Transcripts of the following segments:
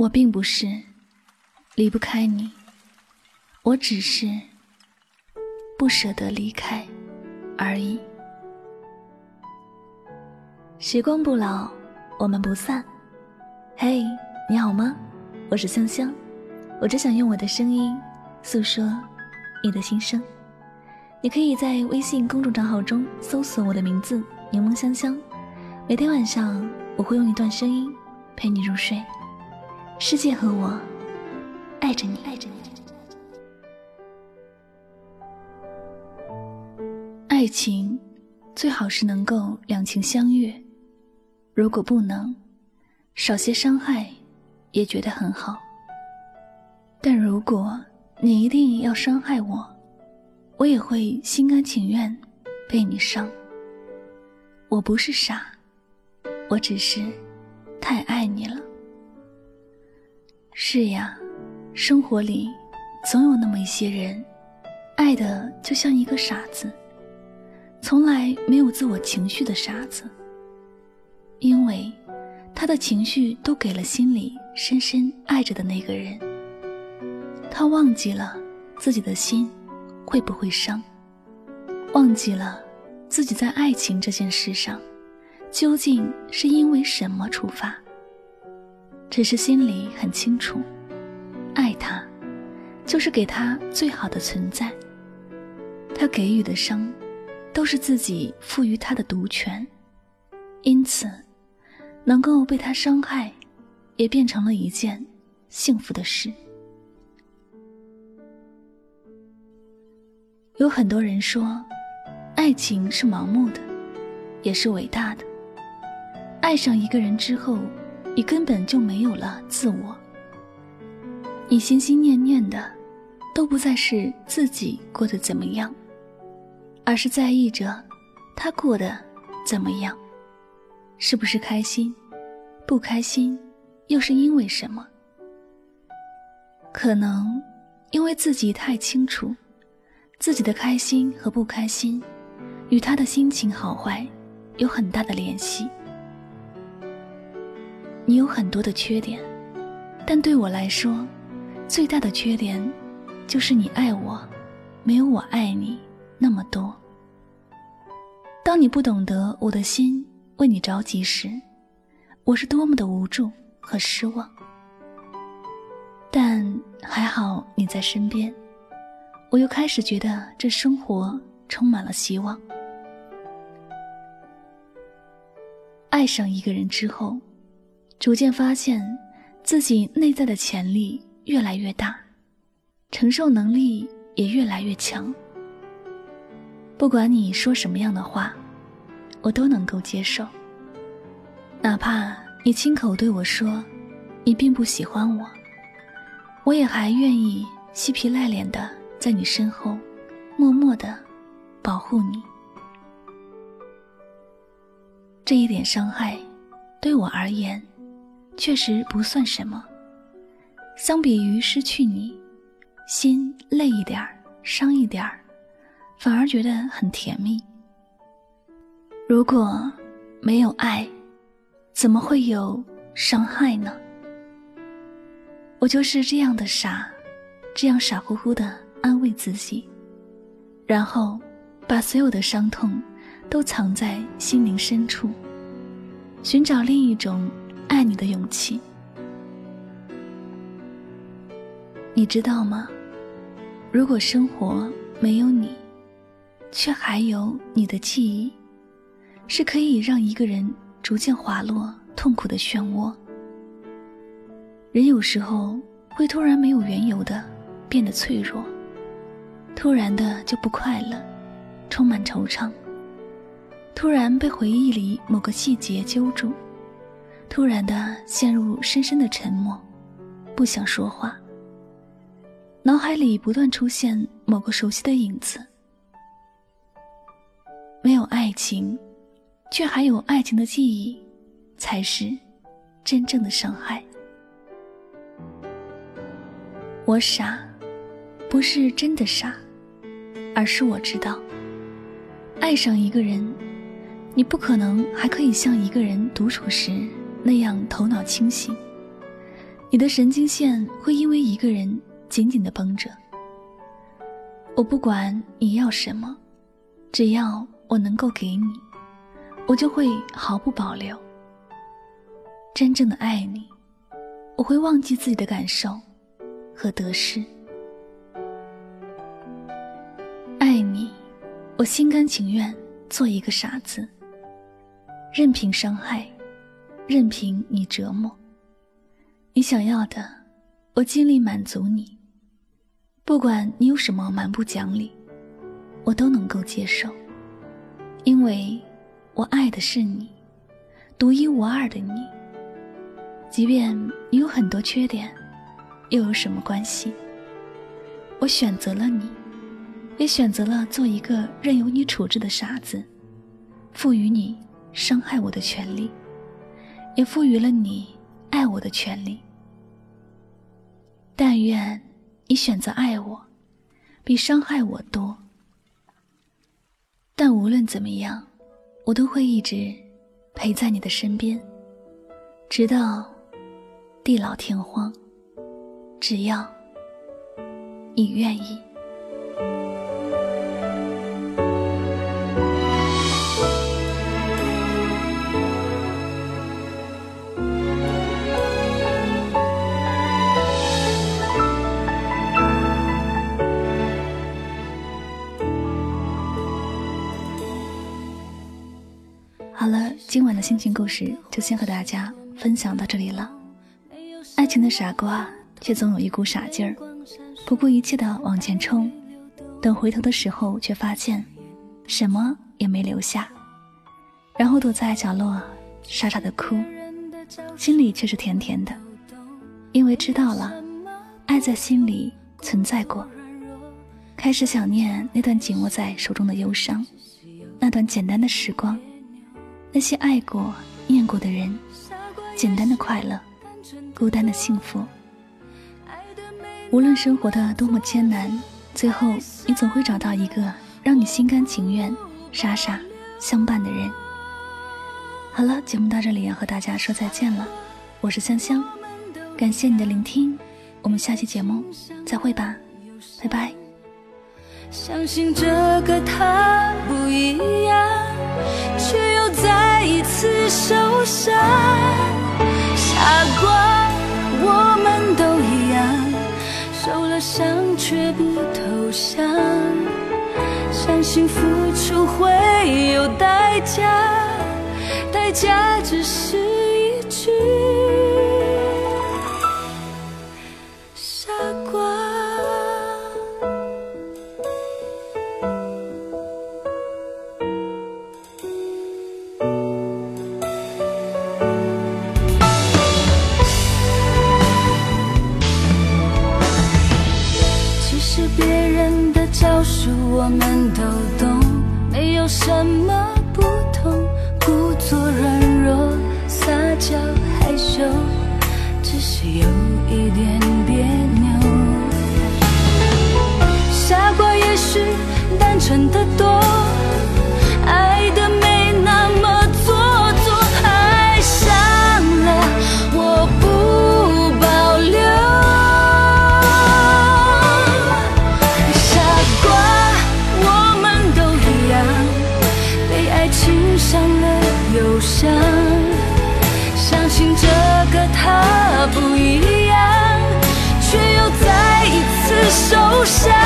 我并不是离不开你，我只是不舍得离开而已。时光不老，我们不散。嘿，你好吗？我是香香，我只想用我的声音诉说你的心声。你可以在微信公众账号中搜索我的名字“柠檬香香”，每天晚上我会用一段声音陪你入睡。世界和我爱着你，爱着你。爱情最好是能够两情相悦，如果不能，少些伤害也觉得很好。但如果你一定要伤害我，我也会心甘情愿被你伤。我不是傻，我只是太爱你了。是呀，生活里总有那么一些人，爱的就像一个傻子，从来没有自我情绪的傻子。因为他的情绪都给了心里深深爱着的那个人，他忘记了自己的心会不会伤，忘记了自己在爱情这件事上究竟是因为什么出发。只是心里很清楚，爱他，就是给他最好的存在。他给予的伤，都是自己赋予他的独权，因此，能够被他伤害，也变成了一件幸福的事。有很多人说，爱情是盲目的，也是伟大的。爱上一个人之后。你根本就没有了自我，你心心念念的都不再是自己过得怎么样，而是在意着他过得怎么样，是不是开心，不开心，又是因为什么？可能因为自己太清楚，自己的开心和不开心，与他的心情好坏有很大的联系。你有很多的缺点，但对我来说，最大的缺点就是你爱我，没有我爱你那么多。当你不懂得我的心为你着急时，我是多么的无助和失望。但还好你在身边，我又开始觉得这生活充满了希望。爱上一个人之后。逐渐发现，自己内在的潜力越来越大，承受能力也越来越强。不管你说什么样的话，我都能够接受。哪怕你亲口对我说，你并不喜欢我，我也还愿意嬉皮赖脸的在你身后，默默的保护你。这一点伤害，对我而言。确实不算什么，相比于失去你，心累一点儿、伤一点儿，反而觉得很甜蜜。如果没有爱，怎么会有伤害呢？我就是这样的傻，这样傻乎乎的安慰自己，然后把所有的伤痛都藏在心灵深处，寻找另一种。爱你的勇气，你知道吗？如果生活没有你，却还有你的记忆，是可以让一个人逐渐滑落痛苦的漩涡。人有时候会突然没有缘由的变得脆弱，突然的就不快乐，充满惆怅，突然被回忆里某个细节揪住。突然的陷入深深的沉默，不想说话。脑海里不断出现某个熟悉的影子。没有爱情，却还有爱情的记忆，才是真正的伤害。我傻，不是真的傻，而是我知道，爱上一个人，你不可能还可以像一个人独处时。那样头脑清醒，你的神经线会因为一个人紧紧的绷着。我不管你要什么，只要我能够给你，我就会毫不保留。真正的爱你，我会忘记自己的感受和得失。爱你，我心甘情愿做一个傻子，任凭伤害，任凭你折磨。你想要的，我尽力满足你。不管你有什么蛮不讲理，我都能够接受，因为我爱的是你，独一无二的你。即便你有很多缺点，又有什么关系？我选择了你，也选择了做一个任由你处置的傻子，赋予你伤害我的权利，也赋予了你爱我的权利。但愿。你选择爱我，比伤害我多。但无论怎么样，我都会一直陪在你的身边，直到地老天荒。只要你愿意。心情故事就先和大家分享到这里了。爱情的傻瓜，却总有一股傻劲儿，不顾一切的往前冲，等回头的时候，却发现什么也没留下，然后躲在角落傻傻的哭，心里却是甜甜的，因为知道了，爱在心里存在过，开始想念那段紧握在手中的忧伤，那段简单的时光。那些爱过、念过的人，简单的快乐，孤单的幸福。无论生活的多么艰难，最后你总会找到一个让你心甘情愿、傻傻相伴的人。好了，节目到这里要和大家说再见了，我是香香，感谢你的聆听，我们下期节目再会吧，拜拜。相信这个他不一样。却又再一次受伤，傻瓜，我们都一样，受了伤却不投降，相信付出会有代价，么不同，故作软弱、撒娇害羞，只是有一点别扭。傻瓜也许单纯的多。不舍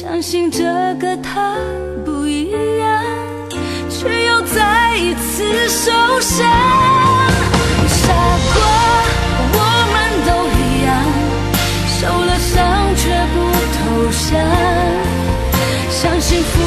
相信这个他不一样，却又再一次受伤。傻瓜，我们都一样，受了伤却不投降。相信付